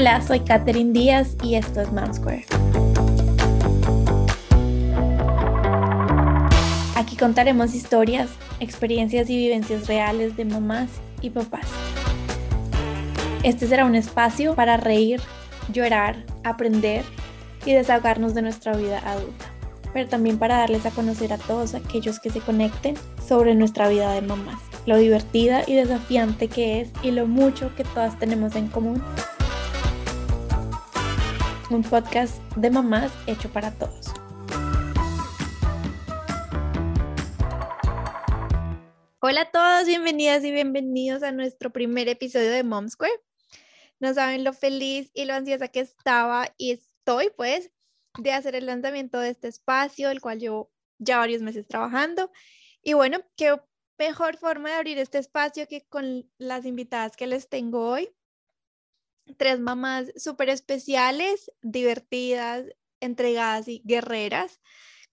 Hola, soy Katherine Díaz y esto es Mom Square. Aquí contaremos historias, experiencias y vivencias reales de mamás y papás. Este será un espacio para reír, llorar, aprender y desahogarnos de nuestra vida adulta, pero también para darles a conocer a todos aquellos que se conecten sobre nuestra vida de mamás, lo divertida y desafiante que es y lo mucho que todas tenemos en común. Un podcast de mamás hecho para todos. Hola a todos, bienvenidas y bienvenidos a nuestro primer episodio de Mom Square. No saben lo feliz y lo ansiosa que estaba y estoy pues de hacer el lanzamiento de este espacio, el cual llevo ya varios meses trabajando. Y bueno, qué mejor forma de abrir este espacio que con las invitadas que les tengo hoy. Tres mamás súper especiales, divertidas, entregadas y guerreras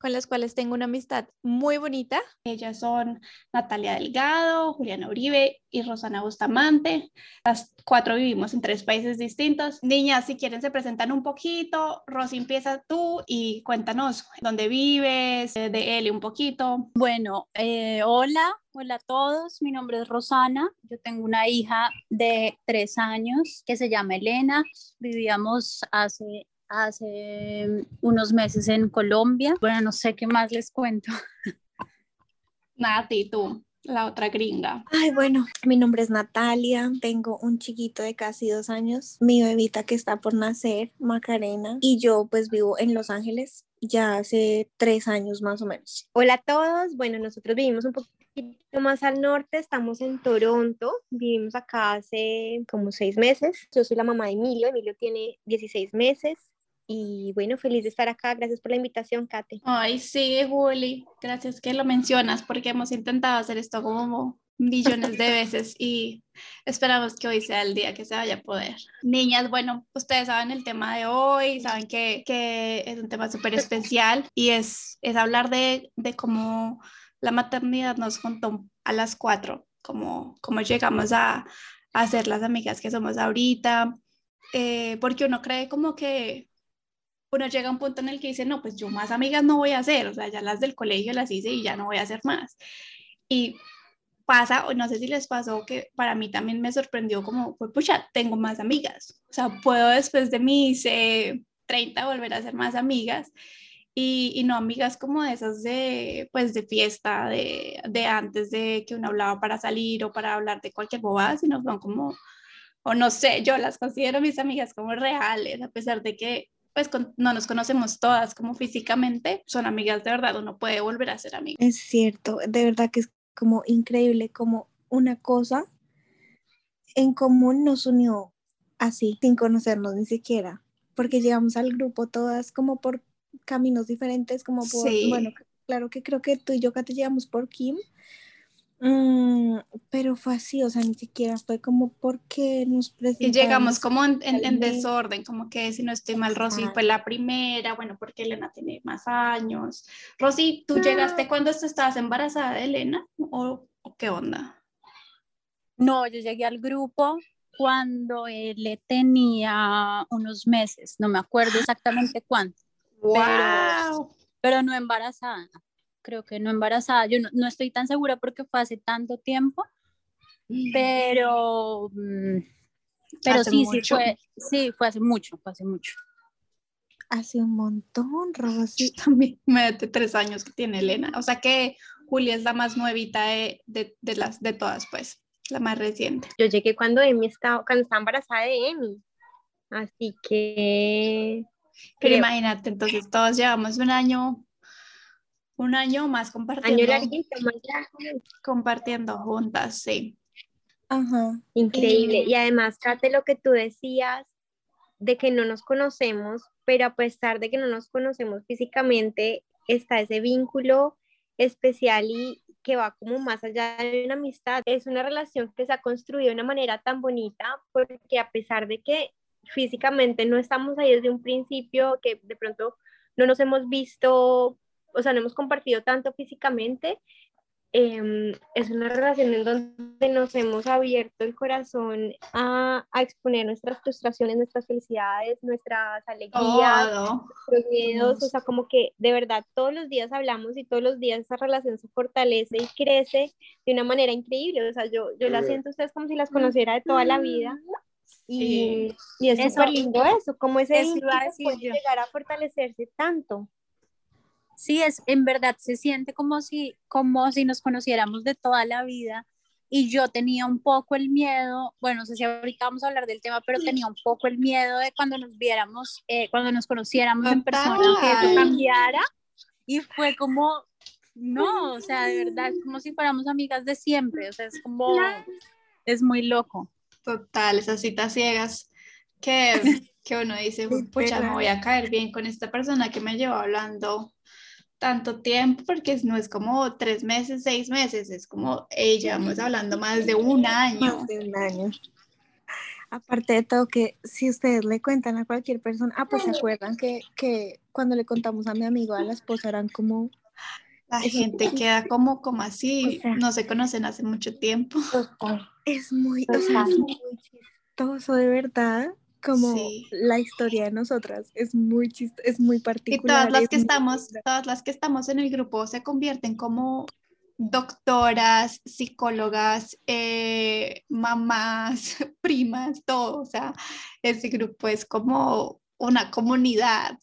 con las cuales tengo una amistad muy bonita. Ellas son Natalia Delgado, Juliana Uribe y Rosana Bustamante. Las cuatro vivimos en tres países distintos. Niñas, si quieren se presentan un poquito. Rosy, empieza tú y cuéntanos dónde vives, eh, de él un poquito. Bueno, eh, hola, Hola a todos, mi nombre es Rosana, yo tengo una hija de tres años que se llama Elena, vivíamos hace hace unos meses en Colombia. Bueno, no sé qué más les cuento. Nati, tú, la otra gringa. Ay, bueno, mi nombre es Natalia, tengo un chiquito de casi dos años, mi bebita que está por nacer, Macarena, y yo pues vivo en Los Ángeles ya hace tres años más o menos. Hola a todos, bueno, nosotros vivimos un poquito más al norte, estamos en Toronto, vivimos acá hace como seis meses, yo soy la mamá de Emilio, Emilio tiene 16 meses, y bueno, feliz de estar acá. Gracias por la invitación, Kate. Ay, sí, Juli. Gracias que lo mencionas porque hemos intentado hacer esto como millones de veces y esperamos que hoy sea el día que se vaya a poder. Niñas, bueno, ustedes saben el tema de hoy, saben que, que es un tema súper especial y es, es hablar de, de cómo la maternidad nos juntó a las cuatro, cómo, cómo llegamos a, a ser las amigas que somos ahorita, eh, porque uno cree como que uno llega a un punto en el que dice, no, pues yo más amigas no voy a hacer, o sea, ya las del colegio las hice y ya no voy a hacer más. Y pasa, o no sé si les pasó, que para mí también me sorprendió como, pues pucha, tengo más amigas, o sea, puedo después de mis 30 volver a ser más amigas. Y, y, no amigas como de esas de, pues, de fiesta, de, de antes de que uno hablaba para salir o para hablar de cualquier bobada, sino son como, o no sé, yo las considero mis amigas como reales, a pesar de que pues no nos conocemos todas como físicamente, son amigas de verdad, uno puede volver a ser amigo. Es cierto, de verdad que es como increíble como una cosa en común nos unió así, sin conocernos ni siquiera, porque llegamos al grupo todas como por caminos diferentes, como por, bueno, claro que creo que tú y yo que te llevamos por Kim, Mm, pero fue así, o sea, ni siquiera fue como porque nos presentamos. Y llegamos como en, en, desorden, como que si no estoy mal, Rosy fue la primera, bueno, porque Elena tiene más años. Rosy, ¿tú llegaste cuando estabas embarazada de Elena o, o, qué onda? No, yo llegué al grupo cuando él tenía unos meses, no me acuerdo exactamente cuánto. Wow. Pero, pero no embarazada creo que no embarazada, yo no, estoy tan segura porque fue hace tanto tiempo, pero, mm, pero sí, sí fue, sí, fue hace mucho, fue hace mucho. Hace un montón, Rosy. también me de tres años que tiene Elena, o sea que Julia es la más nuevita de, de, de, las, de todas, pues, la más reciente. Yo llegué cuando Emi estaba, cuando estaba embarazada de Emi, así que... Pero imagínate, entonces todos llevamos un año un año más compartiendo. Año larguito, más Compartiendo juntas, sí. Ajá. Increíble. Y además, Kate, lo que tú decías de que no nos conocemos, pero a pesar de que no nos conocemos físicamente, está ese vínculo especial y que va como más allá de una amistad. Es una relación que se ha construido de una manera tan bonita porque a pesar de que físicamente no estamos ahí desde un principio, que de pronto no nos hemos visto o sea, no hemos compartido tanto físicamente, em, es una relación en donde nos hemos abierto el corazón a, a exponer nuestras frustraciones, nuestras felicidades, nuestras alegrías, nuestros miedos, o sea, como que de verdad todos los días hablamos y todos los días esa relación se fortalece y crece de una manera increíble, o sea, yo, yo la siento a ustedes como si las conociera de toda la vida. Y, y es súper lindo eso, como ese vínculo puede llegar a fortalecerse tanto. Sí, es, en verdad se siente como si, como si nos conociéramos de toda la vida y yo tenía un poco el miedo, bueno, no sé si ahorita vamos a hablar del tema, pero tenía un poco el miedo de cuando nos viéramos, eh, cuando nos conociéramos en persona, que eso cambiara y fue como, no, o sea, de verdad, es como si fuéramos amigas de siempre, o sea, es como, es muy loco. Total, esas citas ciegas que, que uno dice, pucha, me voy a caer bien con esta persona que me lleva hablando tanto tiempo porque no es como tres meses, seis meses, es como, ella, vamos hablando más de un año. Más de un año. Aparte de todo, que si ustedes le cuentan a cualquier persona, ah, pues se acuerdan que, que cuando le contamos a mi amigo, a la esposa, eran como... La gente queda como, como así, no se conocen hace mucho tiempo. Es muy, o sea, es muy chistoso, de verdad como la historia de nosotras es muy chist es muy particular. Y todas las que estamos, todas las que estamos en el grupo se convierten como doctoras, psicólogas, eh, mamás, primas, todo, o sea, ese grupo es como una comunidad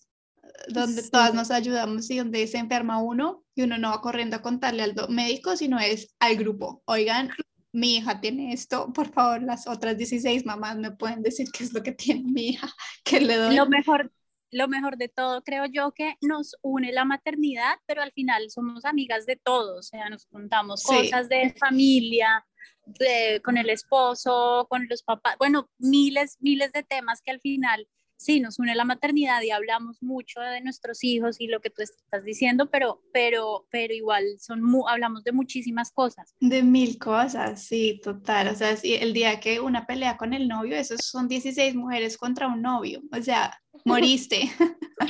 donde todas nos ayudamos y donde se enferma uno y uno no va corriendo a contarle al médico, sino es al grupo. Oigan, mi hija tiene esto, por favor, las otras 16 mamás me pueden decir qué es lo que tiene mi hija, que le doy. Lo mejor, lo mejor de todo, creo yo que nos une la maternidad, pero al final somos amigas de todos, o sea, nos contamos cosas de familia, de, con el esposo, con los papás, bueno, miles, miles de temas que al final sí, nos une la maternidad y hablamos mucho de nuestros hijos y lo que tú estás diciendo, pero, pero, pero igual son hablamos de muchísimas cosas. De mil cosas, sí, total. O sea, el día que una pelea con el novio, esos son 16 mujeres contra un novio. O sea, moriste.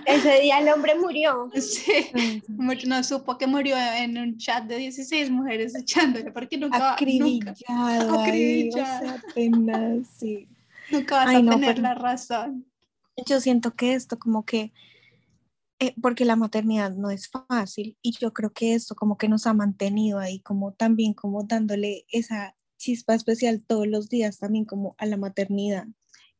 Ese día el hombre murió. Sí, no supo que murió en un chat de 16 mujeres echándole, porque nunca... Acribillado. Nunca, acribillado. sí. Nunca vas a tener la razón. Yo siento que esto como que, eh, porque la maternidad no es fácil y yo creo que esto como que nos ha mantenido ahí como también como dándole esa chispa especial todos los días también como a la maternidad.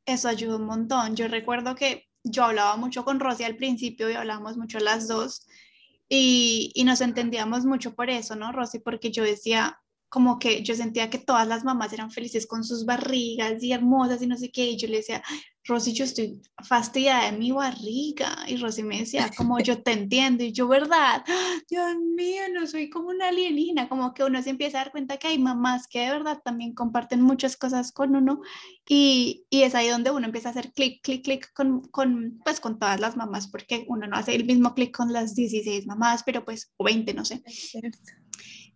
Eso ayuda un montón. Yo recuerdo que yo hablaba mucho con Rosy al principio y hablábamos mucho las dos y, y nos entendíamos mucho por eso, ¿no, Rosy? Porque yo decía, como que yo sentía que todas las mamás eran felices con sus barrigas y hermosas y no sé qué, y yo le decía, Rosy, yo estoy fastidiada de mi barriga. Y Rosy me decía, como yo te entiendo. Y yo, ¿verdad? Dios mío, no soy como una alienina. Como que uno se empieza a dar cuenta que hay mamás que de verdad también comparten muchas cosas con uno. Y, y es ahí donde uno empieza a hacer clic, clic, clic con, con, pues, con todas las mamás, porque uno no hace el mismo clic con las 16 mamás, pero pues, o 20, no sé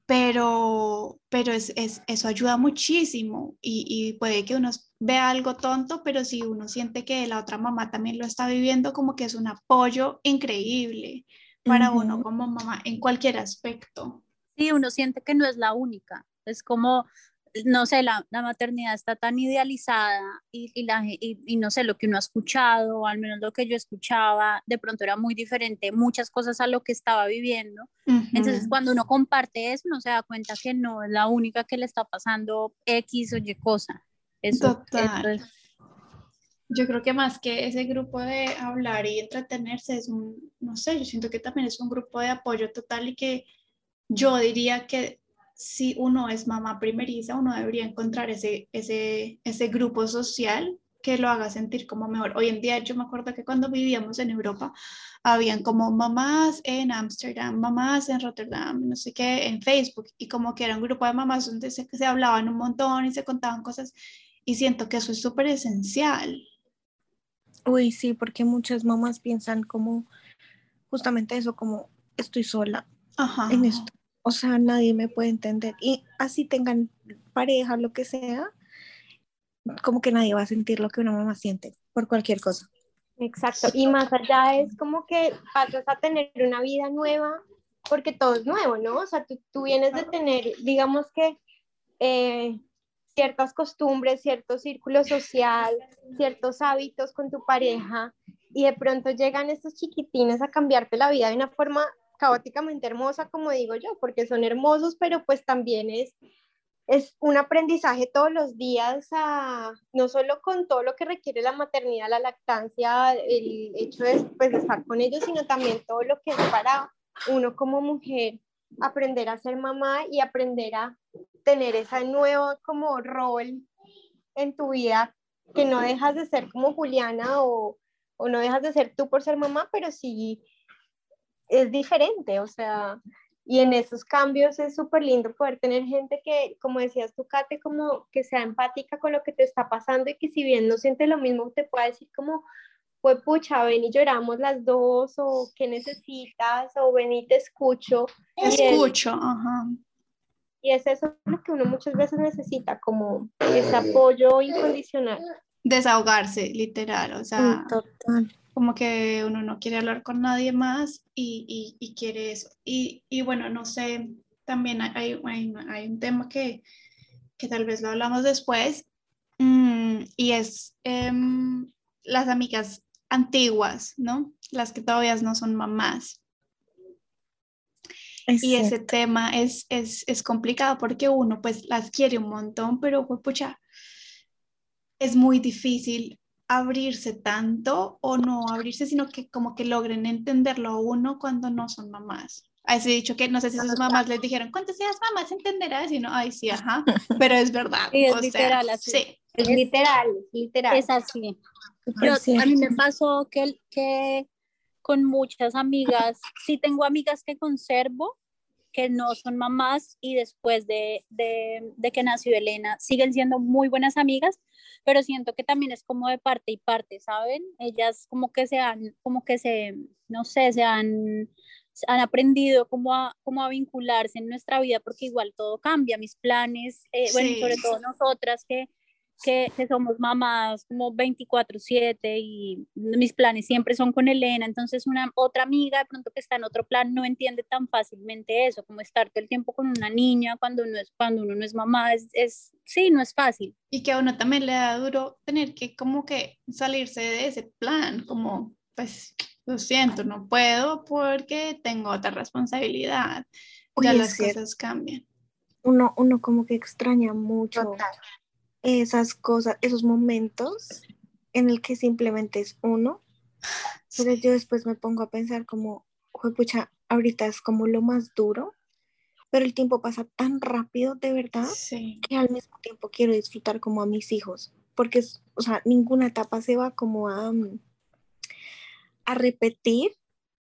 pero, pero es, es, eso ayuda muchísimo y, y, puede que uno vea algo tonto, pero si uno siente que la otra mamá también lo está viviendo, como que es un apoyo increíble para uno como mamá en cualquier aspecto. Sí, uno siente que no es la única, es como no sé, la, la, maternidad está tan idealizada y, y, la, y, no sé, lo que uno ha escuchado, o al menos lo que yo escuchaba, de pronto era muy diferente, muchas cosas a lo que estaba viviendo. Entonces, cuando uno comparte eso, uno se da cuenta que no es la única que le está pasando X o Y cosa. Eso, Total. Yo creo que más que ese grupo de hablar y entretenerse es un, no sé, yo siento que también es un grupo de apoyo total y que yo diría que si uno es mamá primeriza, uno debería encontrar ese, ese, ese grupo social que lo haga sentir como mejor. Hoy en día yo me acuerdo que cuando vivíamos en Europa, habían como mamás en Ámsterdam, mamás en Rotterdam, no sé qué, en Facebook, y como que era un grupo de mamás donde se, se hablaban un montón y se contaban cosas, y siento que eso es súper esencial. Uy, sí, porque muchas mamás piensan como justamente eso, como estoy sola en esto o sea, nadie me puede entender. Y así tengan pareja, lo que sea, como que nadie va a sentir lo que una mamá siente por cualquier cosa. Exacto. Y más allá es como que pasas a tener una vida nueva porque todo es nuevo, ¿no? O sea, tú, vienes de tener, digamos que, eh, ciertas costumbres, cierto círculo social, ciertos hábitos con tu pareja, y de pronto llegan estos chiquitines a cambiarte la vida de una forma caóticamente hermosa, como digo yo, porque son hermosos, pero pues también es, es un aprendizaje todos los días, no solo con todo lo que requiere la maternidad, la lactancia, el hecho de, pues, de estar con ellos, sino también todo lo que es para uno como mujer aprender a ser mamá y aprender a tener ese nuevo como rol en tu vida, que no dejas de ser como Juliana o, o no dejas de ser tú por ser mamá, pero sí es diferente, o sea, y en esos cambios es súper lindo poder tener gente que, como decías tú, Kate, como que sea empática con lo que te está pasando y que si bien no siente lo mismo, te pueda decir como, pues pucha, ven y lloramos las dos, o qué necesitas, o ven y te escucho. Escucho, ajá. Y es eso lo que uno muchas veces necesita, como ese apoyo incondicional. Desahogarse, literal, o sea. Total como que uno no quiere hablar con nadie más y, y, quiere eso. Y, y, bueno, no sé, también hay, hay, hay un tema que, que, tal vez lo hablamos después, mm, y es em, las amigas antiguas, ¿no? Las que todavía no son mamás. y ese tema es, es, es, complicado porque uno pues las quiere un montón, pero pues, pucha, es muy difícil abrirse tanto o no abrirse, sino que como que logren entenderlo a uno cuando no son mamás. A ese dicho que no sé si sus mamás les dijeron, cuando seas mamás entenderás, y no, ay, sí, ajá, pero es verdad. es literal, así. Sí. Es literal, literal. Es así. a mí me pasó que, que con muchas amigas, sí tengo amigas que conservo, que no son mamás y después de, de, de que nació Elena siguen siendo muy buenas amigas, pero siento que también es como de parte y parte, ¿saben? Ellas como que se han, como que se, no sé, se han, han aprendido como a, como a vincularse en nuestra vida porque igual todo cambia, mis planes, eh, bueno, sobre todo nosotras que que, somos mamás como 24/7 y mis planes siempre son con Elena, entonces una otra amiga de pronto que está en otro plan no entiende tan fácilmente eso, como estar todo el tiempo con una niña cuando uno es, cuando uno no es mamá, es, es sí, no es fácil. Y que a uno también le da duro tener que como que salirse de ese plan, como pues lo siento, no puedo porque tengo otra responsabilidad. Ya las cosas cambian. Uno, uno como que extraña mucho esas cosas, esos momentos en el que simplemente es uno. Pero yo después me pongo a pensar como, pucha, ahorita es como lo más duro, pero el tiempo pasa tan rápido, de verdad, que al mismo tiempo quiero disfrutar como a mis hijos, porque, o sea, ninguna etapa se va como a, mm, a repetir.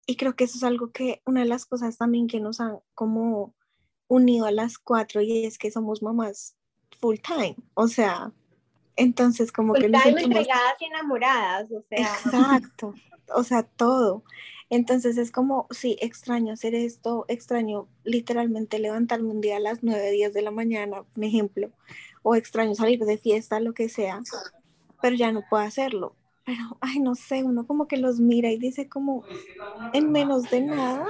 Y creo que eso es algo que, una de las cosas también que nos ha como unido a las cuatro y es que somos mamás full time, o sea, entonces como que... Nos entregadas y enamoradas, o sea. Exacto, o sea, todo. Entonces es como, sí, extraño hacer esto, extraño literalmente levantarme un día a las 9, 10 de la mañana, por ejemplo, o extraño salir de fiesta, lo que sea, pero ya no puedo hacerlo. Pero, ay, no sé, uno como que los mira y dice como, en menos de nada,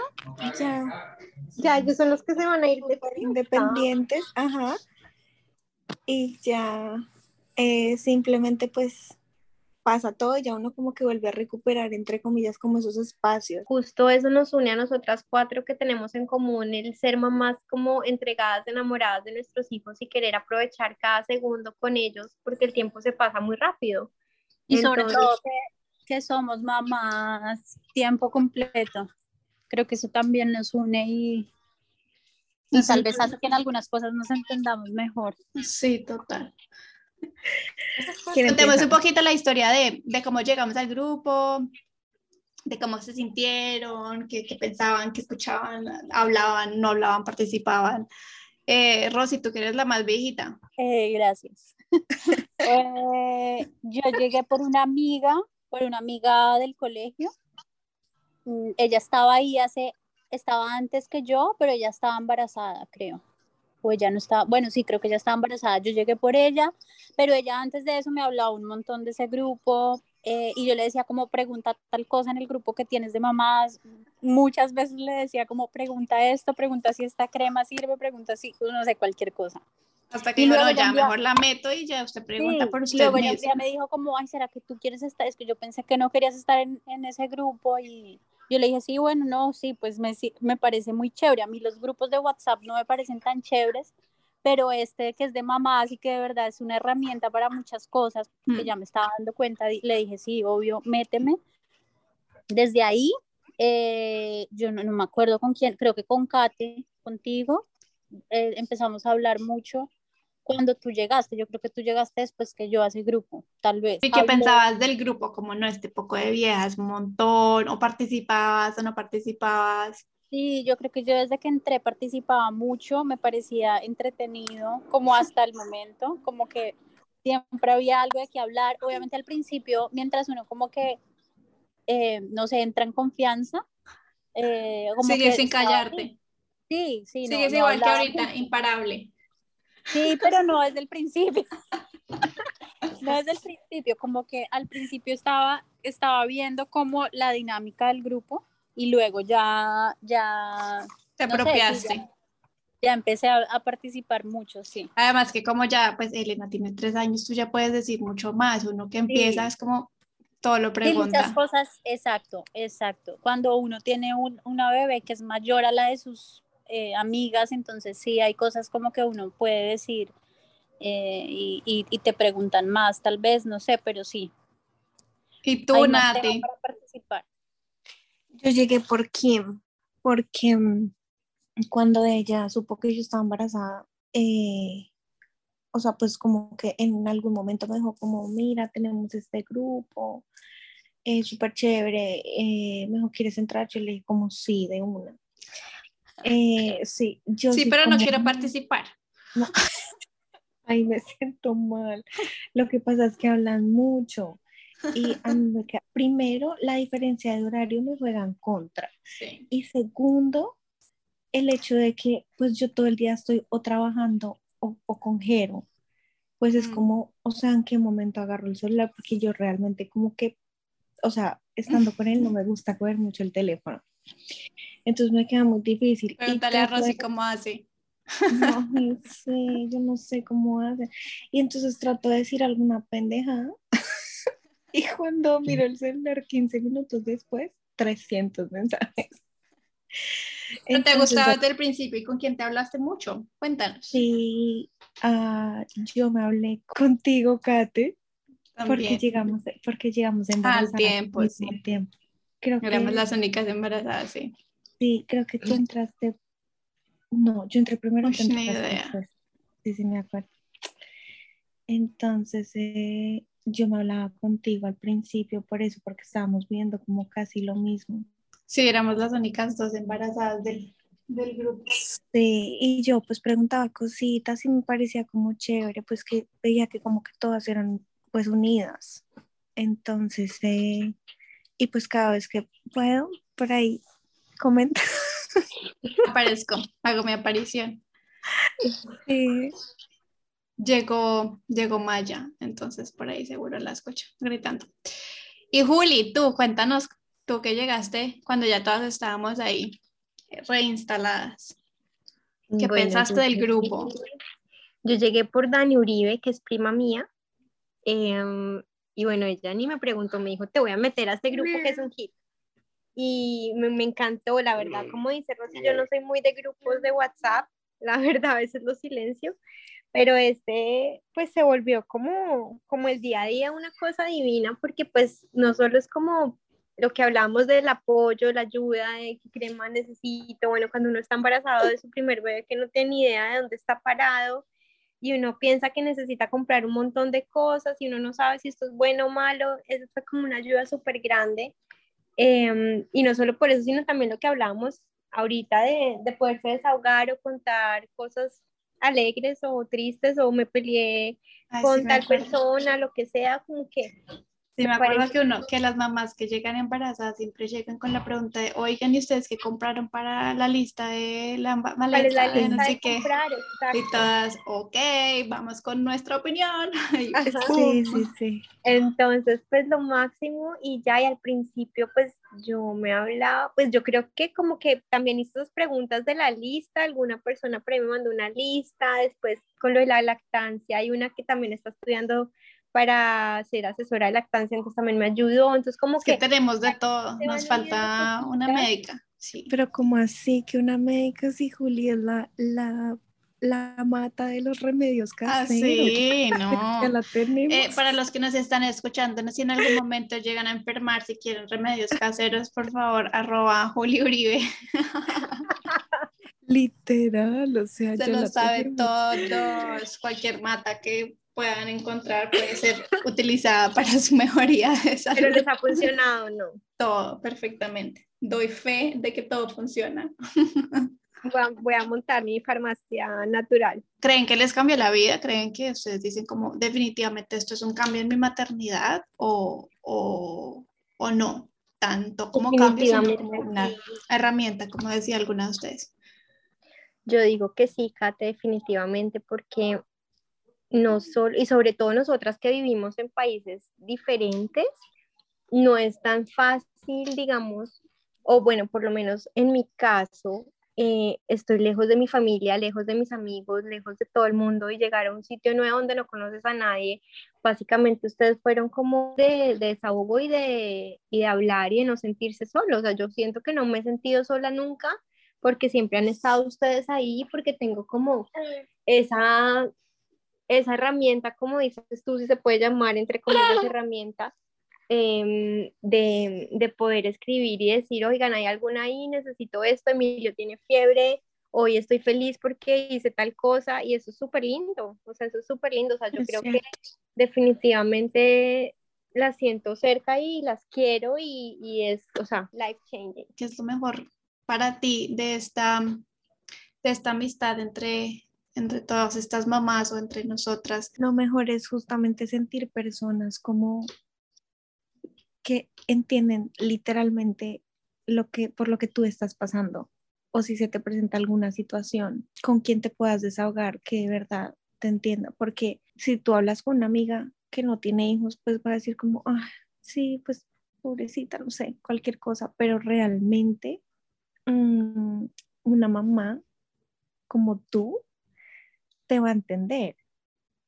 ya. Ya, ellos son los que se van a ir de independientes, ajá y ya eh, simplemente pues pasa todo y ya uno como que vuelve a recuperar entre comillas como esos espacios. Justo eso nos une a nosotras cuatro que tenemos en común el ser mamás como entregadas, enamoradas de nuestros hijos y querer aprovechar cada segundo con ellos porque el tiempo se pasa muy rápido. Y sobre todo que, que somos mamás tiempo completo. Creo que eso también nos une y, y tal vez hace que en algunas cosas nos entendamos mejor. Sí, total. Contemos un poquito la historia de, de, cómo llegamos al grupo, de cómo se sintieron, qué, qué pensaban, qué escuchaban, hablaban, no hablaban, participaban. Eh, Rosy, tú que eres la más viejita. Eh, gracias. Eh, yo llegué por una amiga, por una amiga del colegio. Mm, ella estaba ahí hace estaba antes que yo, pero ella estaba embarazada, creo. O ella no estaba, bueno, sí, creo que ella estaba embarazada. Yo llegué por ella, pero ella antes de eso me hablaba un montón de ese grupo eh, y yo le decía como pregunta tal cosa en el grupo que tienes de mamás, muchas veces le decía como pregunta esto, pregunta si esta crema sirve, pregunta si, no sé, cualquier cosa. Hasta que luego ya mejor la meto y ya usted pregunta por usted luego ya, me dijo como, ay, ¿será que tú quieres estar? Es que yo pensé que no querías estar en, en ese grupo y yo le dije, sí, bueno, no, sí, pues me, me parece muy chévere. A mí los grupos de WhatsApp no me parecen tan chéveres, pero este que es de mamás y que de verdad es una herramienta para muchas cosas, que mm. ya me estaba dando cuenta, le dije, sí, obvio, méteme. Desde ahí, eh, yo no, me acuerdo con quién, creo que con Kate, contigo, eh, empezamos a hablar mucho cuando tú llegaste. Yo creo que tú llegaste después que yo a ese grupo, tal vez. ¿Y qué pensabas del grupo? Como no, este poco de viejas, un montón, o participabas o no participabas. Sí, yo creo que yo desde que entré participaba mucho, me parecía entretenido, como hasta el momento, como que siempre había algo de qué hablar. Obviamente al principio, mientras uno como que, eh, no se entra en confianza. Eh, como Sigue sin callarte. Sí, sí. Sigues igual que ahorita, imparable. Sí, pero no desde el principio. No desde el principio, como que al principio estaba, estaba viendo como la dinámica del grupo y luego ya, ya... Te apropiaste. ya, empecé a, participar mucho, sí. Además que como ya, pues Elena tiene tres años, tú ya puedes decir mucho más, uno que empieza es como todo lo pregunta. muchas cosas, exacto, exacto. Cuando uno tiene un, una bebé que es mayor a la de sus eh, amigas, entonces sí hay cosas como que uno puede decir eh, y, y, te preguntan más, tal vez, no sé, pero sí. ¿Y tú, Nati? Yo llegué por Kim, porque mm, cuando ella supo que yo estaba embarazada, eh, o sea, pues como que en algún momento me dijo como, mira, tenemos este grupo, es súper chévere, me dijo, ¿quieres entrar? Yo le dije como, sí, de una. Eh, sí, yo sí, pero no quiero participar. Ay, me siento mal. Lo que pasa es que hablan mucho. Y a mí queda, primero, la diferencia de horario me juega en contra. Y segundo, el hecho de que pues yo todo el día estoy o trabajando o, o con Jero. Pues es mm. como, o sea, en qué momento agarro el celular, porque yo realmente como que, o sea, estando con él no me gusta coger mucho el teléfono. Entonces me queda muy difícil. Pregúntale a Rosy cómo hace. No sé, yo no sé cómo hace. Y entonces trato de decir alguna pendejada. y cuando miro el celular 15 minutos después, 300 mensajes. ¿No te gustaba desde el principio y con quién te hablaste mucho? Cuéntanos. Sí, uh, yo me hablé contigo, Kate, porque llegamos, porque llegamos embarazadas. Al tiempo, sí. tiempo. Creo Éramos las únicas embarazadas, sí. Sí, creo que tú entraste. No, yo entré primero. Uy, ni idea. Sí, sí, me acuerdo. Entonces, eh, yo me hablaba contigo al principio por eso, porque estábamos viendo como casi lo mismo. Sí, éramos las únicas dos embarazadas del, del grupo. Sí, y yo pues preguntaba cositas y me parecía como chévere, pues que veía que como que todas eran pues unidas. Entonces, eh, y pues cada vez que puedo, por ahí comenta. Aparezco, hago mi aparición. Sí. Llegó, llegó Maya, entonces por ahí seguro la escucho gritando. Y Juli, tú cuéntanos, tú que llegaste cuando ya todas estábamos ahí reinstaladas. ¿Qué pensaste del grupo? Yo llegué por Dani Uribe, que es prima mía. Em, y bueno, ella ni me preguntó, me dijo, te voy a meter a este grupo que es un hit y me, me, encantó, la verdad, como dice Rosy, yo no soy muy de grupos de WhatsApp, la verdad, a veces lo silencio, pero este, pues se volvió como, como el día a día una cosa divina, porque pues no solo es como lo que hablamos del apoyo, la ayuda, de qué crema necesito, bueno, cuando uno está embarazado de su primer bebé que no tiene ni idea de dónde está parado, y uno piensa que necesita comprar un montón de cosas y uno no sabe si esto es bueno o malo, eso fue como una ayuda súper grande Em, y no solo por eso, sino también lo que hablábamos ahorita de, de poderse desahogar o contar cosas alegres o tristes o me peleé con tal persona, lo que sea, como que Sí, me acuerdo que uno, que las mamás que llegan embarazadas siempre llegan con la pregunta de, oigan, ¿y ustedes qué compraron para la lista de la maleta? la lista no sé de qué? comprar, Y todas, ok, vamos con nuestra opinión. Y. Sí, sí, sí. Entonces, pues lo máximo y ya y al principio, pues yo me hablaba, pues yo creo que como que también hice dos preguntas de la lista, alguna persona por ahí me mandó una lista, después con lo de la lactancia, hay una que también está estudiando para ser asesora de lactancia, entonces también me ayudó, entonces como Es que que tenemos de todo, nos falta una médica. Sí. Pero como así que una médica si Juli es la, la, la mata de los remedios Ah, caseros. sí, Ya no. la tenemos. Eh, para los que nos están escuchando, si en algún momento llegan a enfermar, si quieren remedios caseros, por favor, arroba Juli Uribe. Literal, o sea, Se ya la lo sabe tenemos. todos. Cualquier mata que puedan encontrar puede ser utilizada para su mejoría de salud. pero les ha funcionado, ¿no? Todo perfectamente. Doy fe de que todo funciona. Voy a, voy a montar mi farmacia natural. ¿Creen que les cambió la vida? ¿Creen que ustedes dicen como definitivamente esto es un cambio en mi maternidad o, o, o no? Tanto como cambio, sino como una herramienta, como decía alguna de ustedes. Yo digo que sí, Kate, definitivamente, porque no solo, y sobre todo nosotras que vivimos en países diferentes, no es tan fácil, digamos, o bueno, por lo menos en mi caso, eh, estoy lejos de mi familia, lejos de mis amigos, lejos de todo el mundo y llegar a un sitio nuevo donde no conoces a nadie, básicamente ustedes fueron como de, de desahogo y de, y de hablar y de no sentirse solos, o sea, yo siento que no me he sentido sola nunca porque siempre han estado ustedes ahí, porque tengo como esa, esa herramienta, como dices tú, si se puede llamar entre comillas herramienta, em, de, de poder escribir y decir, oigan, hay alguna ahí, necesito esto, Emilio tiene fiebre, hoy estoy feliz porque hice tal cosa, y eso es súper lindo, o sea, eso es súper lindo, o sea, yo Es creo que definitivamente las siento cerca y las quiero y, y es, o sea, life changing. ¿Qué es lo mejor para ti de esta, de esta amistad entre, entre todas estas mamás o entre nosotras? Lo mejor es justamente sentir personas como que entienden literalmente lo que, por lo que tú estás pasando. O si se te presenta alguna situación con quien te puedas desahogar, que de verdad te entienda. Porque si tú hablas con una amiga que no tiene hijos, pues va a decir como, ah, sí, pues pobrecita, no sé, cualquier cosa. Pero realmente mm, una mamá como tú te va a entender.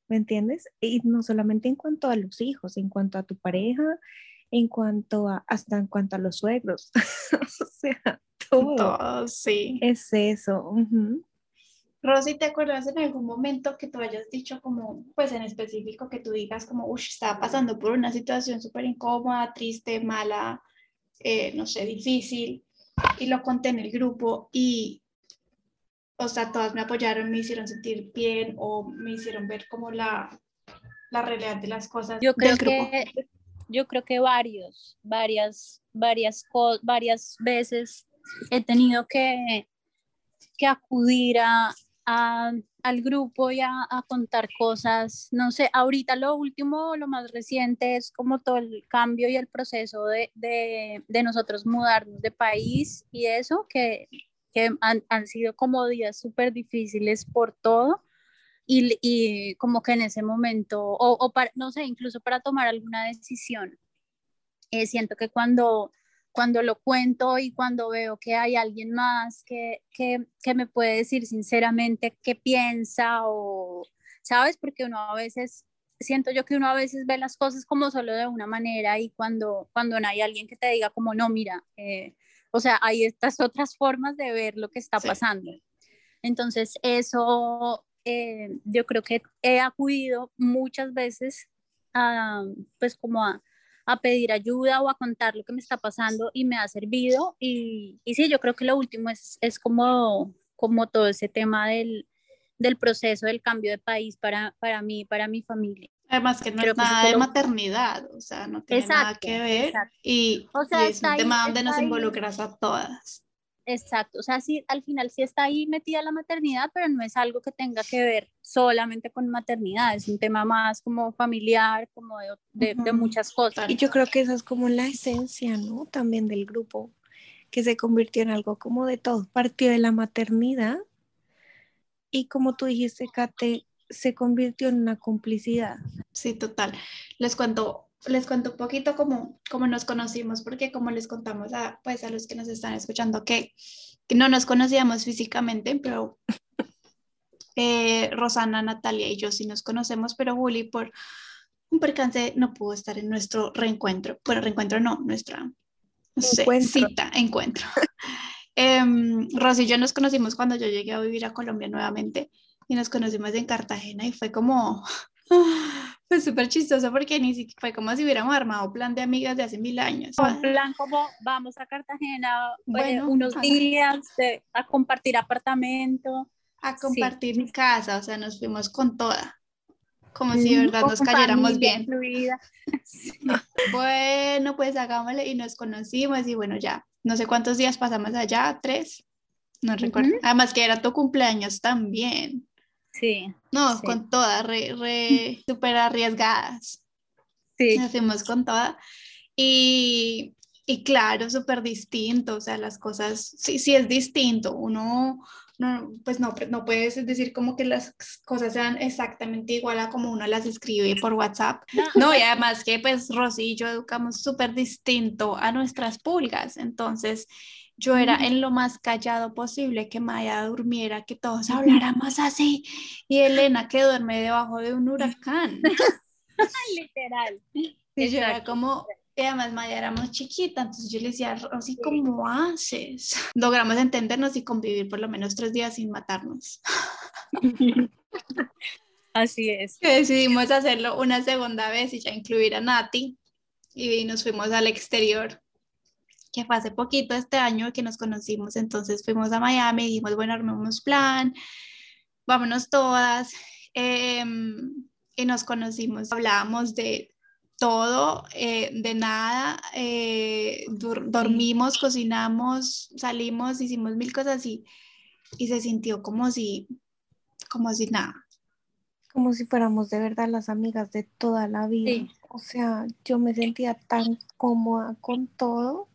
¿Me entiendes? Y no solamente en cuanto a los hijos, en cuanto a tu pareja, en cuanto a, hasta en cuanto a los suegros. o sea, todo. Todos, sí. Es eso. ujú. Rosy, ¿te acuerdas en algún momento que tú hayas dicho como, pues en específico, que tú digas como, uff, estaba pasando por una situación súper incómoda, triste, mala, eh, no sé, difícil, y lo conté en el grupo y, o sea, todas me apoyaron, me hicieron sentir bien o me hicieron ver como la, la realidad de las cosas Yo creo del grupo? que yo creo que varios, varias, varias, varias veces he tenido que, que acudir a, a- al grupo y a, a contar cosas. No sé, ahorita lo último, lo más reciente es como todo el cambio y el proceso de, de, de nosotros mudarnos de país y eso, que, que han, han sido como días súper difíciles por todo. Y, y como que en ese momento, o, o para, no sé, incluso para tomar alguna decisión, eh, siento que cuando, cuando lo cuento y cuando veo que hay alguien más que, que, que me puede decir sinceramente qué piensa o, ¿sabes? Porque uno a veces, siento yo que uno a veces ve las cosas como solo de una manera y cuando, cuando no hay alguien que te diga como, no, mira, eh, o sea, hay estas otras formas de ver lo que está Sí. pasando. Entonces, eso eh, yo creo que he acudido muchas veces a, pues como a, a pedir ayuda o a contar lo que me está pasando y me ha servido. Y, y sí, yo creo que lo último es, es como, como todo ese tema del, del proceso del cambio de país para, para mí, para mi familia. Además que no Creo es nada de lo- maternidad, o sea, no tiene nada que ver exacto. y, O sea, y es un ahí- tema donde nos ahí. involucras a todas. Exacto, o sea, sí, al final sí está ahí metida la maternidad, pero no es algo que tenga que ver solamente con maternidad, es un tema más como familiar, como de, de, muchas cosas. Y yo creo que esa es como la esencia, ¿no? También del grupo, que se convirtió en algo como de todo, partió de la maternidad y como tú dijiste, Kate, se convirtió en una complicidad. Sí, total. Les cuento les cuento un poquito cómo, cómo nos conocimos, porque como les contamos a, pues, a los que nos están escuchando, que, que no nos conocíamos físicamente, pero eh, Rosana, Natalia y yo sí nos conocemos, pero Juli por un percance no pudo estar en nuestro reencuentro, bueno, reencuentro no, nuestra cita, encuentro. eh, Rosy y yo nos conocimos cuando yo llegué a vivir a Colombia nuevamente y nos conocimos en Cartagena y fue como fue súper chistoso porque ni siquiera fue como si hubiéramos armado plan de amigas de hace mil años. Un plan como vamos a Cartagena eh, bueno, unos días a compartir apartamento. A compartir mi casa, o sea, nos fuimos con toda. Como si de verdad nos cayéramos bien. Bueno, pues hagámosle y nos conocimos y bueno, ya, no sé cuántos días pasamos allá, tres, no recuerdo. Además que era tu cumpleaños también. Sí. No, con todas, re, re súper arriesgadas. Sí. Hacemos con toda. Y, y claro, súper distinto, o sea, las cosas, sí, sí es distinto. Uno, no, pues no, no puedes decir como que las cosas sean exactamente igual a como uno las escribe por WhatsApp. No, y además que pues Rosy y yo educamos súper distinto a nuestras pulgas, entonces yo era en lo más callado posible, que Maya durmiera, que todos habláramos así. Y Elena que duerme debajo de un huracán. Literal. Y yo era como, y además Maya éramos chiquita, entonces yo le decía, Rosy, ¿cómo haces? Logramos entendernos y convivir por lo menos tres días sin matarnos. Así es. decidimos hacerlo una segunda vez y ya incluir a Nati y nos fuimos al exterior que fue hace poquito este año que nos conocimos, entonces fuimos a Miami y dijimos, bueno, armemos plan, vámonos todas, em, y nos conocimos, hablábamos de todo, eh, de nada, eh, dormimos, cocinamos, salimos, hicimos mil cosas y, y se sintió como si, como si nada. Como si fuéramos de verdad las amigas de toda la vida. O sea, yo me sentía tan cómoda con todo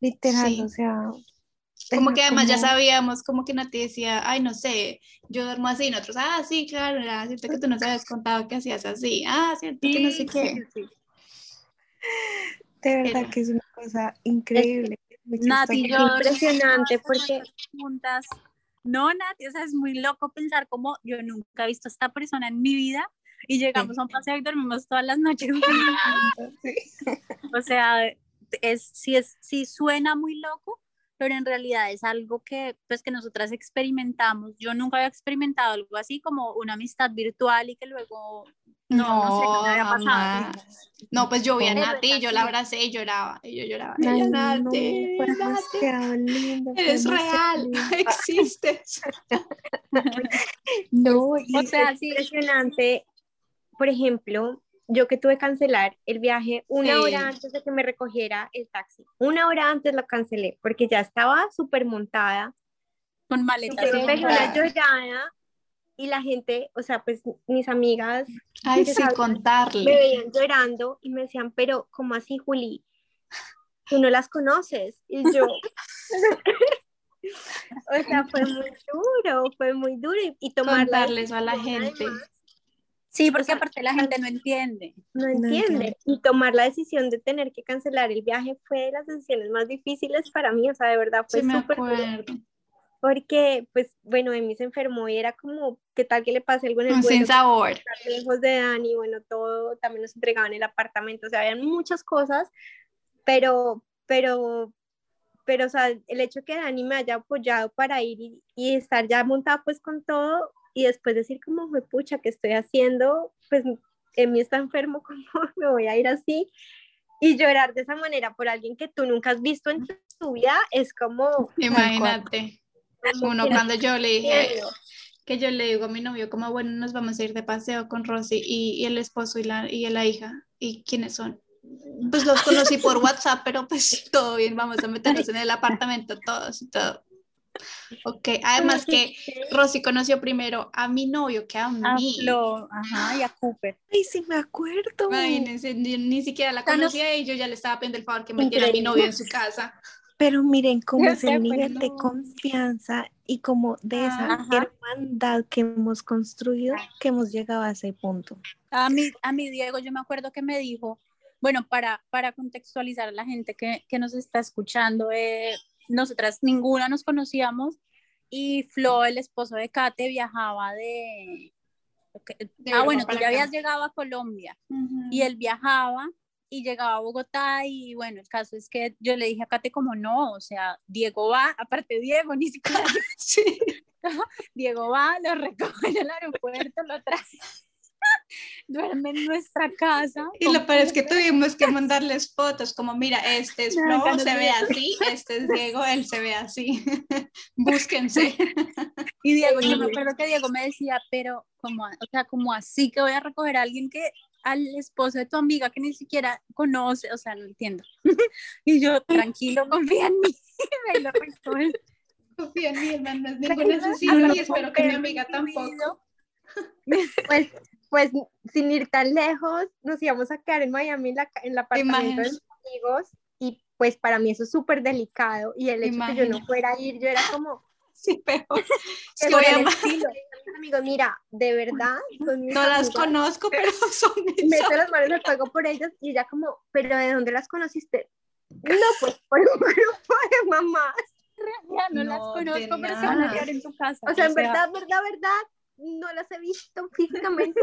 Literal, o sea. Como que además ya sabíamos, como que Nati decía, ay, no sé, yo duermo así, y nosotros, ah, sí, claro, era cierto que tú nos habías contado que hacías así, ah, cierto que no sé qué. De verdad que es una cosa increíble. Nati, yo impresionante porque juntas, no, Nati, o sea, es muy loco pensar como yo nunca he visto a esta persona en mi vida y llegamos a un paseo y dormimos todas las noches. o sea, es, sí, es, sí suena muy loco, pero en realidad es algo que, pues, que nosotras experimentamos. Yo nunca había experimentado algo así como una amistad virtual y que luego, no, no, sé, no había pasado. No, pues yo vi a Nati, yo la abracé y lloraba, y yo lloraba. Ay, Nati, Nati, eres real, existes. no, o sea, es impresionante. Por ejemplo, yo que tuve que cancelar el viaje una hora antes de que me recogiera el taxi. Una hora antes lo cancelé porque ya estaba súper montada. Con maletas. llorada y la gente, o sea, pues mis amigas. Ay, sí, contarle. Me veían llorando y me decían, pero ¿cómo así, Juli? Tú no las conoces. Y yo. o sea, fue muy duro, fue muy duro. Y, y tomarles a la gente. Sí, porque aparte la gente no entiende. No entiende. Y tomar la decisión de tener que cancelar el viaje fue de las decisiones más difíciles para mí, o sea, de verdad fue súper porque, pues, bueno, Emi se enfermó y era como, ¿qué tal que le pase algo en el vuelo? Sin sabor. Lejos de Dani, bueno, todo, también nos entregaban el apartamento, o sea, habían muchas cosas, pero, pero, pero, o sea, el hecho que Dani me haya apoyado para ir y, y estar ya montada, pues, con todo, y después decir como, me pucha, ¿qué estoy haciendo? Pues en mí está enfermo, ¿cómo me voy a ir así? Y llorar de esa manera por alguien que tú nunca has visto en tu vida es como... Imagínate, uno cuando yo le dije que yo le digo a mi novio como, bueno, nos vamos a ir de paseo con Rosy y, y el esposo y la, y la hija, ¿y quiénes son? Pues los conocí por WhatsApp, pero pues todo bien, vamos a meternos en el apartamento todos y todo. Ok, además que Rosy conoció primero a mi novio que a mí. A ajá, y a Cooper. Ay, sí me acuerdo. Imagínense, ni, ni siquiera la conocía y yo ya le estaba pidiendo el favor que metiera a mi novio en su casa. Pero miren cómo es el nivel de confianza y como de esa hermandad que hemos construido, que hemos llegado a ese punto. A mí, a mí Diego, yo me acuerdo que me dijo, bueno, para, para contextualizar a la gente que, que nos está escuchando, eh, nosotras ninguna nos conocíamos y Flo, el esposo de Kate, viajaba de... ah, bueno, tú ya habías llegado a Colombia y él viajaba y llegaba a Bogotá y bueno, el caso es que yo le dije a Kate como no, o sea, Diego va, aparte Diego, ni siquiera... sí. Diego va, lo recoge en el aeropuerto, lo trae duerme en nuestra casa. Y lo peor es que tuvimos que mandarles fotos, como mira, este es Flo, se ve así, este es Diego, él se ve así. Búsquense. Y Diego, yo me acuerdo que Diego me decía, pero como, o sea, como así que voy a recoger a alguien que al esposo de tu amiga que ni siquiera conoce, o sea, no entiendo. y yo, tranquilo, confía en mí, me lo Confía en mí, hermano, no es ninguna necesidad y espero que mi amiga tampoco. Pues pues sin ir tan lejos, nos íbamos a quedar en Miami en la, en la apartamento de mis amigos y pues para mí eso es súper delicado y el hecho de que yo no fuera a ir, yo era como... Sí, pero amigos, mira, de verdad, no las conozco, pero son mis Meto las manos al fuego por ellas y ella como, pero ¿de dónde las conociste? No, pues por un grupo de mamás. Ya no, las conozco, pero se van a quedar en tu casa. O sea, en verdad, verdad, verdad, no las he visto físicamente,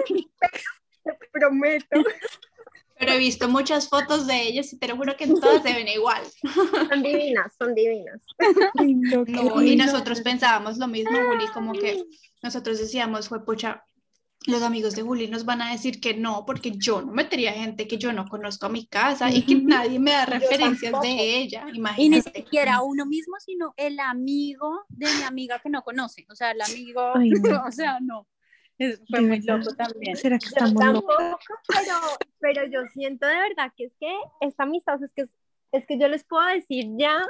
pero te prometo. Pero he visto muchas fotos de ellas y te lo juro que todas se ven igual. Son divinas, son divinas. No, y nosotros pensábamos lo mismo, Juli, como que nosotros decíamos, fue pucha, los amigos de Juli nos van a decir que no, porque yo no metería gente que yo no conozco a mi casa y que nadie me da referencias de ella. Imagínate. Y ni siquiera uno mismo, sino el amigo de mi amiga que no conoce. O sea, el amigo, o sea, no. fue muy loco también. ¿Será que estamos tampoco, pero, pero yo siento de verdad que es que esta amistad, es que, es que yo les puedo decir ya,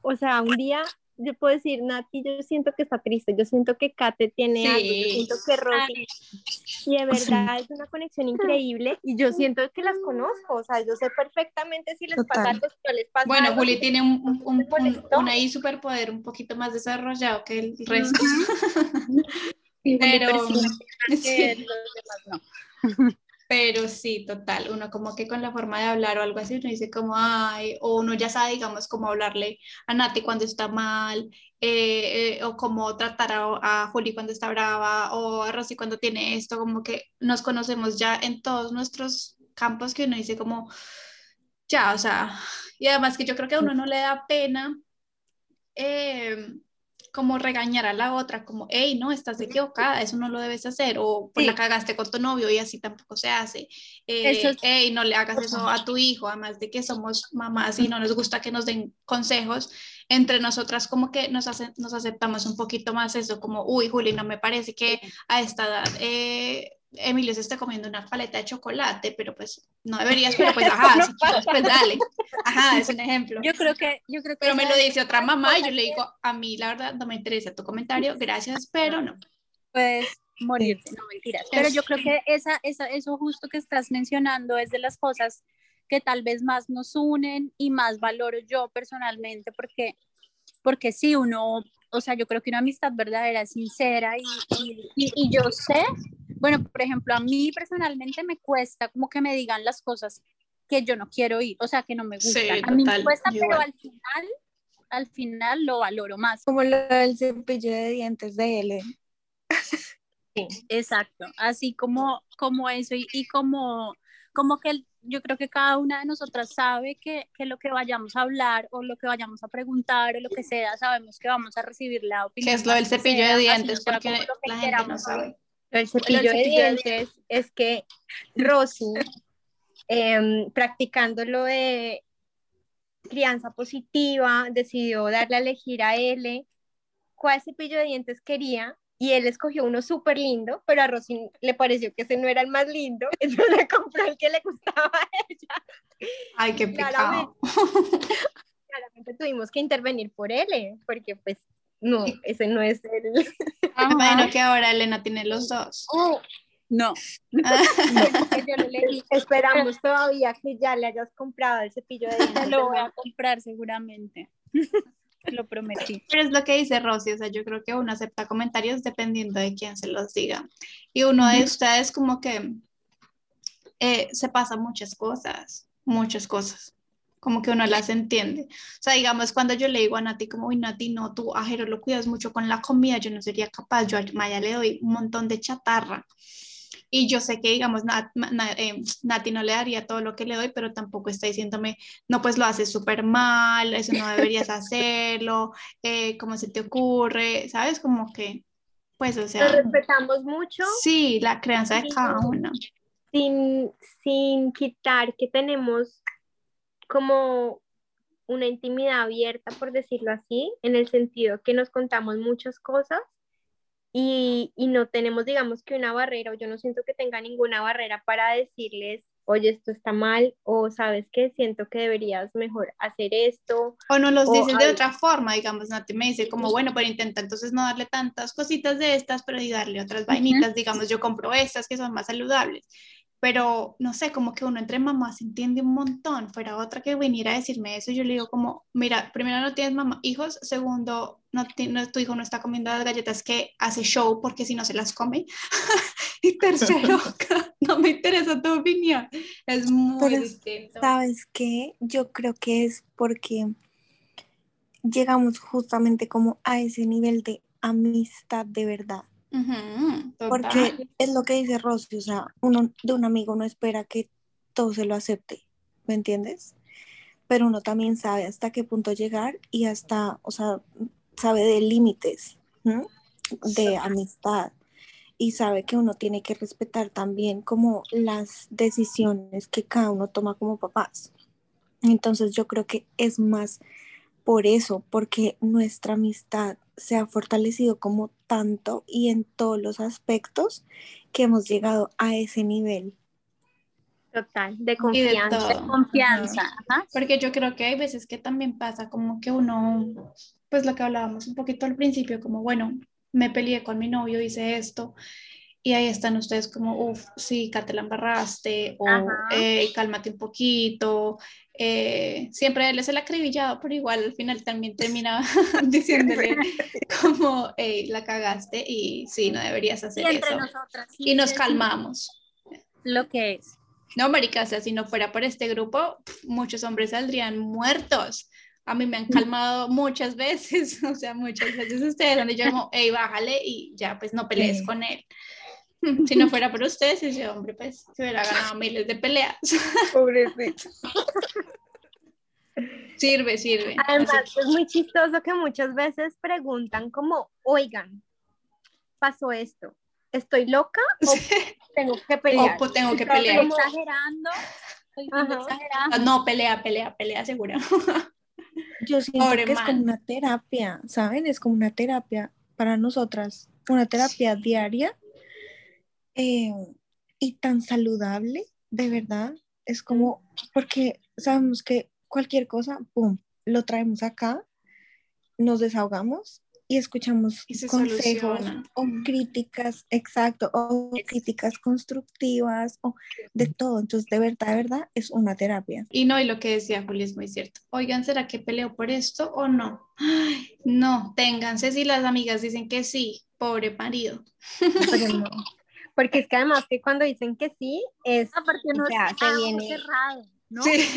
o sea, un día yo puedo decir, Nati, yo siento que está triste, yo siento que Kate tiene algo, yo siento que Rosy, y de verdad es una conexión increíble, y yo siento que las conozco, o sea, yo sé perfectamente si les pasa algo, si les pasa Bueno, Juli tiene un, un, un, ahí superpoder un poquito más desarrollado que el resto. pero, sí. Pero sí, total, uno como que con la forma de hablar o algo así, uno dice como, ay, o uno ya sabe, digamos, cómo hablarle a Nati cuando está mal, eh, eh, o cómo tratar a, a, Juli cuando está brava, o a Rosy cuando tiene esto, como que nos conocemos ya en todos nuestros campos que uno dice como, ya, o sea, y además que yo creo que a uno no le da pena. Eh, como regañar a la otra, como, hey, no, estás equivocada, eso no lo debes hacer, o pues la cagaste con tu novio y así tampoco se hace. Eh, hey, no le hagas eso a tu hijo, además de que somos mamás y no nos gusta que nos den consejos, entre nosotras como que nos, hace, nos aceptamos un poquito más eso, como, uy, Juli, no me parece que a esta edad... Eh, Emilio se está comiendo una paleta de chocolate, pero pues no deberías, pero pues ajá, si quieres, pues dale. Ajá, es un ejemplo. Yo creo que, yo creo que Pero me lo dice otra mamá y yo le digo, a mí la verdad no me interesa tu comentario, gracias, pero no. Pues morirte, no mentiras. Pero yo creo que esa, esa, eso justo que estás mencionando es de las cosas que tal vez más nos unen y más valoro yo personalmente, porque, porque sí, uno, o sea, yo creo que una amistad verdadera, sincera y, y, y yo sé bueno, por ejemplo, a mí personalmente me cuesta como que me digan las cosas que yo no quiero oír, o sea, que no me gustan. a mí me cuesta, pero al final, al final lo valoro más. Como lo del cepillo de dientes de él. Sí, exacto, así como, como eso y, y como, como que yo creo que cada una de nosotras sabe que, que, lo que vayamos a hablar o lo que vayamos a preguntar o lo que sea, sabemos que vamos a recibir la opinión. Que es lo del cepillo de dientes, porque la gente no sabe. El cepillo, de dientes es que Rosy, em, practicando lo de crianza positiva, decidió darle a elegir a él cuál cepillo de dientes quería y él escogió uno súper lindo, pero a Rosy le pareció que ese no era el más lindo, entonces le compró el que le gustaba a ella. Ay, qué pecado. Claramente, tuvimos que intervenir por él, porque pues no, ese no es el... Bueno, que ahora Elena tiene los dos. Oh, no. Ah. Esperamos todavía que ya le hayas comprado el cepillo de dientes. Lo voy a comprar seguramente. Lo prometí. Pero es lo que dice Rosy, o sea, yo creo que uno acepta comentarios dependiendo de quién se los diga. Y uno de ustedes como que eh, se pasa muchas cosas, muchas cosas, como que uno las entiende. O sea, digamos, cuando yo le digo a Nati como, uy, Nati, no, tú, ajero, lo cuidas mucho con la comida, yo no sería capaz, yo a Maya le doy un montón de chatarra. Y yo sé que, digamos, eh, Nati no le daría todo lo que le doy, pero tampoco está diciéndome, no, pues lo haces súper mal, eso no deberías hacerlo, eh, ¿cómo se te ocurre? ¿Sabes? Como que, pues, o sea. Lo respetamos mucho. Sí, la crianza de cada uno. Sin, sin quitar que tenemos como una intimidad abierta, por decirlo así, en el sentido que nos contamos muchas cosas y, y, no tenemos, digamos, que una barrera, o yo no siento que tenga ninguna barrera para decirles, oye, esto está mal, o sabes que siento que deberías mejor hacer esto. O no los dices de otra forma, digamos, Nati me dice como, bueno, pero intenta entonces no darle tantas cositas de estas, pero y darle otras vainitas, digamos, yo compro estas que son más saludables pero no sé, como que uno entre mamás entiende un montón, fuera otra que viniera a decirme eso, yo le digo como, mira, primero no tienes mamá, hijos, segundo, no, tu hijo no está comiendo las galletas que hace show porque si no se las come, y tercero, no me interesa tu opinión, es muy distinto. ¿Sabes qué? Yo creo que es porque llegamos justamente como a ese nivel de amistad de verdad porque es lo que dice Rosy, o sea, uno de un amigo no espera que todo se lo acepte, ¿me entiendes? Pero uno también sabe hasta qué punto llegar y hasta, o sea, sabe de límites de amistad y sabe que uno tiene que respetar también como las decisiones que cada uno toma como papás. Entonces yo creo que es más por eso, porque nuestra amistad se ha fortalecido como tanto y en todos los aspectos que hemos llegado a ese nivel. Total, de confianza. De, confianza. Porque yo creo que hay veces que también pasa como que uno, pues lo que hablábamos un poquito al principio, como bueno, me peleé con mi novio, hice esto, y ahí están ustedes como, uff, sí, Kate la embarraste, o eh, cálmate un poquito. Eh, siempre él es el acribillado, pero igual al final también termina diciéndole como, hey, la cagaste y sí, no deberías hacer y eso. y nos calmamos. Lo que es. No, marica, o sea, si no fuera por este grupo, muchos hombres saldrían muertos. A mí me han calmado muchas veces, o sea, muchas veces ustedes donde yo como, hey, bájale y ya, pues no pelees con él. Si no fuera por ustedes, ese hombre pues se hubiera ganado miles de peleas. Pobrecito. Sirve, sirve. Además, es muy chistoso que muchas veces preguntan como, oigan, pasó esto, ¿estoy loca o tengo que pelear? O tengo que pelear. Estoy exagerando. exagerando. No, pelea, pelea, pelea, segura. Yo siento que es como una terapia, ¿saben? Es como una terapia para nosotras, una terapia diaria eh, y tan saludable, de verdad. Es como, porque sabemos que cualquier cosa, ¡pum!, lo traemos acá, nos desahogamos y escuchamos consejos o críticas, exacto, o críticas constructivas o de todo. Entonces, de verdad, de verdad, es una terapia. Y no, y lo que decía Juli es muy cierto. Oigan, ¿será que peleo por esto o no? no, ténganse si las amigas dicen que sí, pobre marido. Porque es que además que cuando dicen que sí, es Aparte no se viene cerrado, ¿no? Sí.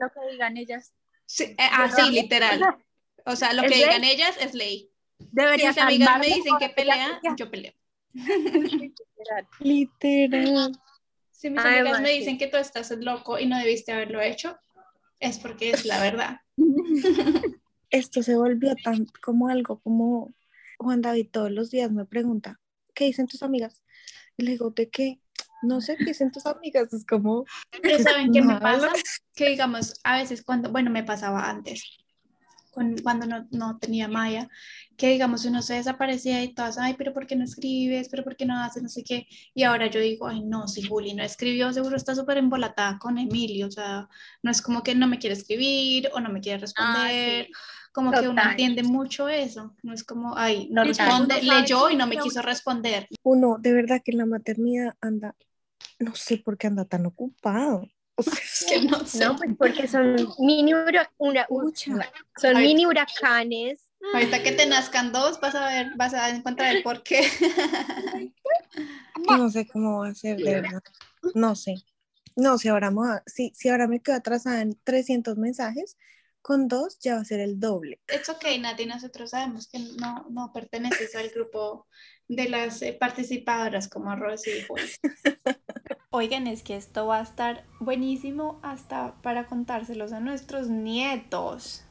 Lo que digan ellas. Sí, eh, así, literal. O sea, lo que digan ellas es ley. Debería si mis amigas me dicen que pelea, yo peleo. Literal. Si mis amigas me dicen que tú estás loco y no debiste haberlo hecho, es porque es la verdad. Esto se volvió tan como algo como Juan David todos los días me pregunta, ¿qué dicen tus amigas? Y le digo, ¿de qué? No sé qué dicen tus amigas, es como... Pero ¿saben qué me pasa? Que digamos, a veces cuando, bueno, me pasaba antes, con, cuando no, no tenía Maya, que digamos uno se desaparecía y todas, ay, pero ¿por qué no escribes? ¿Pero por qué no haces? No sé qué. Y ahora yo digo, ay, no, si Juli no escribió, seguro está súper embolatada con Emilio, o sea, no es como que no me quiere escribir o no me quiere responder. Como que uno Total. entiende mucho eso, no es como, ay, no Total. responde, leyó y no me quiso responder. Uno, de verdad que en la maternidad anda, no sé por qué anda tan ocupado. O sea, Es que no sé. No, pues porque son mini, hura- una- Pucha. son Ay. mini huracanes. Ahorita que te nazcan dos, vas a ver, vas a encontrar el por qué. no sé cómo va a ser, de verdad. No sé. No sé, ahora, si, si ahora me quedo atrasada en 300 mensajes, con dos ya va a ser el doble. Es ok, Nati, nosotros sabemos que no, no perteneces al grupo de las eh, participadoras como Rosy y Juli. Oigan, es que esto va a estar buenísimo hasta para contárselos a nuestros nietos.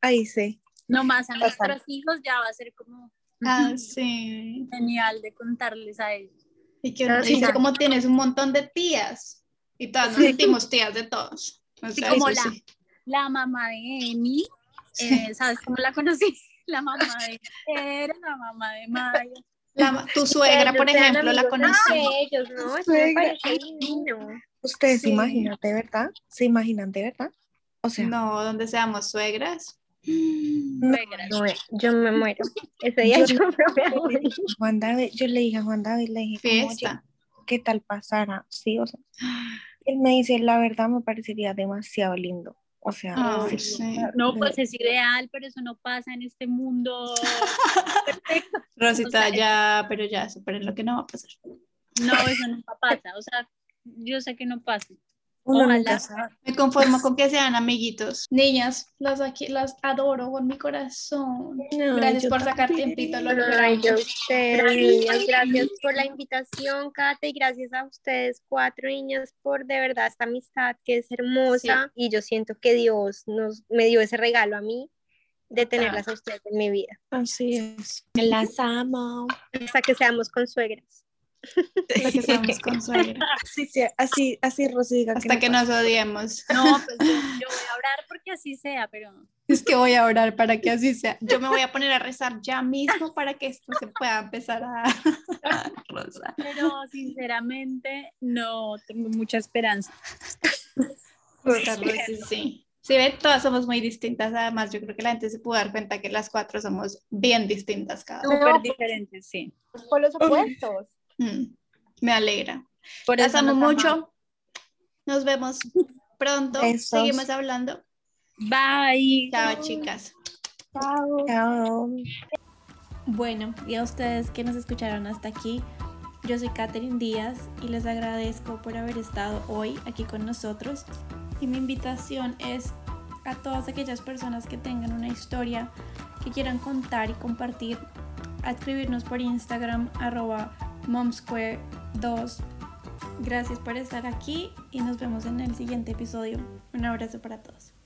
Ahí sí. Nomás a Total. nuestros hijos ya va a ser como Ah, sí. genial de contarles a ellos. Y que Sí, como tienes un montón de tías. Y todas nos sentimos tías de todos. O como la- sí. La mamá de Emi, eh, ¿sabes cómo la conocí? La mamá de Era, la mamá de Maya. La tu suegra, por ejemplo, la conocí. entre ellos, ¿no? Ustedes se Sí. imaginan, de verdad, se imaginan, de verdad. O sea, No, donde seamos suegras. no, Suegras. No, yo me muero. Ese día Yo- yo, me voy a morir. Juan David, yo le dije a Juan David, le dije, Fiesta. ¿qué tal pasara? Sí, o sea, él me dice, la verdad me parecería demasiado lindo. O sea, Ay, sí, sí. No, pues es ideal, pero eso no pasa en este mundo perfecto. Rosita, O sea, ya, pero ya, superen lo que no va a pasar. No, eso nunca pasa. O sea, yo sé que no pasa. Uno ojalá. Me conformo con que sean amiguitos. Niñas, las aquí las adoro con mi corazón. No, Gracias por sacar también. tiempito, lo Ay, yo niñas, gracias por la invitación, Kate, y gracias a ustedes, cuatro niñas, por de verdad esta amistad que es hermosa. Y yo siento que Dios nos me dio ese regalo a mí de tenerlas a ustedes en mi vida, Así es. Las amo. hasta que seamos consuegras. Lo que somos con suegra. Así, sea, así, así Rosy diga Hasta que nos odiemos. No, pues yo, yo voy a orar porque así sea, pero Es que voy a orar para que así sea. Yo me voy a poner a rezar ya mismo para que esto se pueda empezar a... Rosa. pero sinceramente no tengo mucha esperanza. Justo, Rosy, sí. Si ven, todas somos muy distintas. Además, yo creo que la gente se pudo dar cuenta que las cuatro somos bien distintas cada una. Súper diferentes, sí. Por los opuestos. Mm, Me alegra. Por eso nos mucho. amamos. Nos vemos pronto. Besos. Seguimos hablando. Bye. Chao, chicas. Chao. Bueno, y a ustedes que nos escucharon hasta aquí, yo soy Catherine Díaz y les agradezco por haber estado hoy aquí con nosotros. Y mi invitación es a todas aquellas personas que tengan una historia que quieran contar y compartir, a escribirnos por Instagram arroba momsquare2. Gracias por estar aquí y nos vemos en el siguiente episodio. Un abrazo para todos.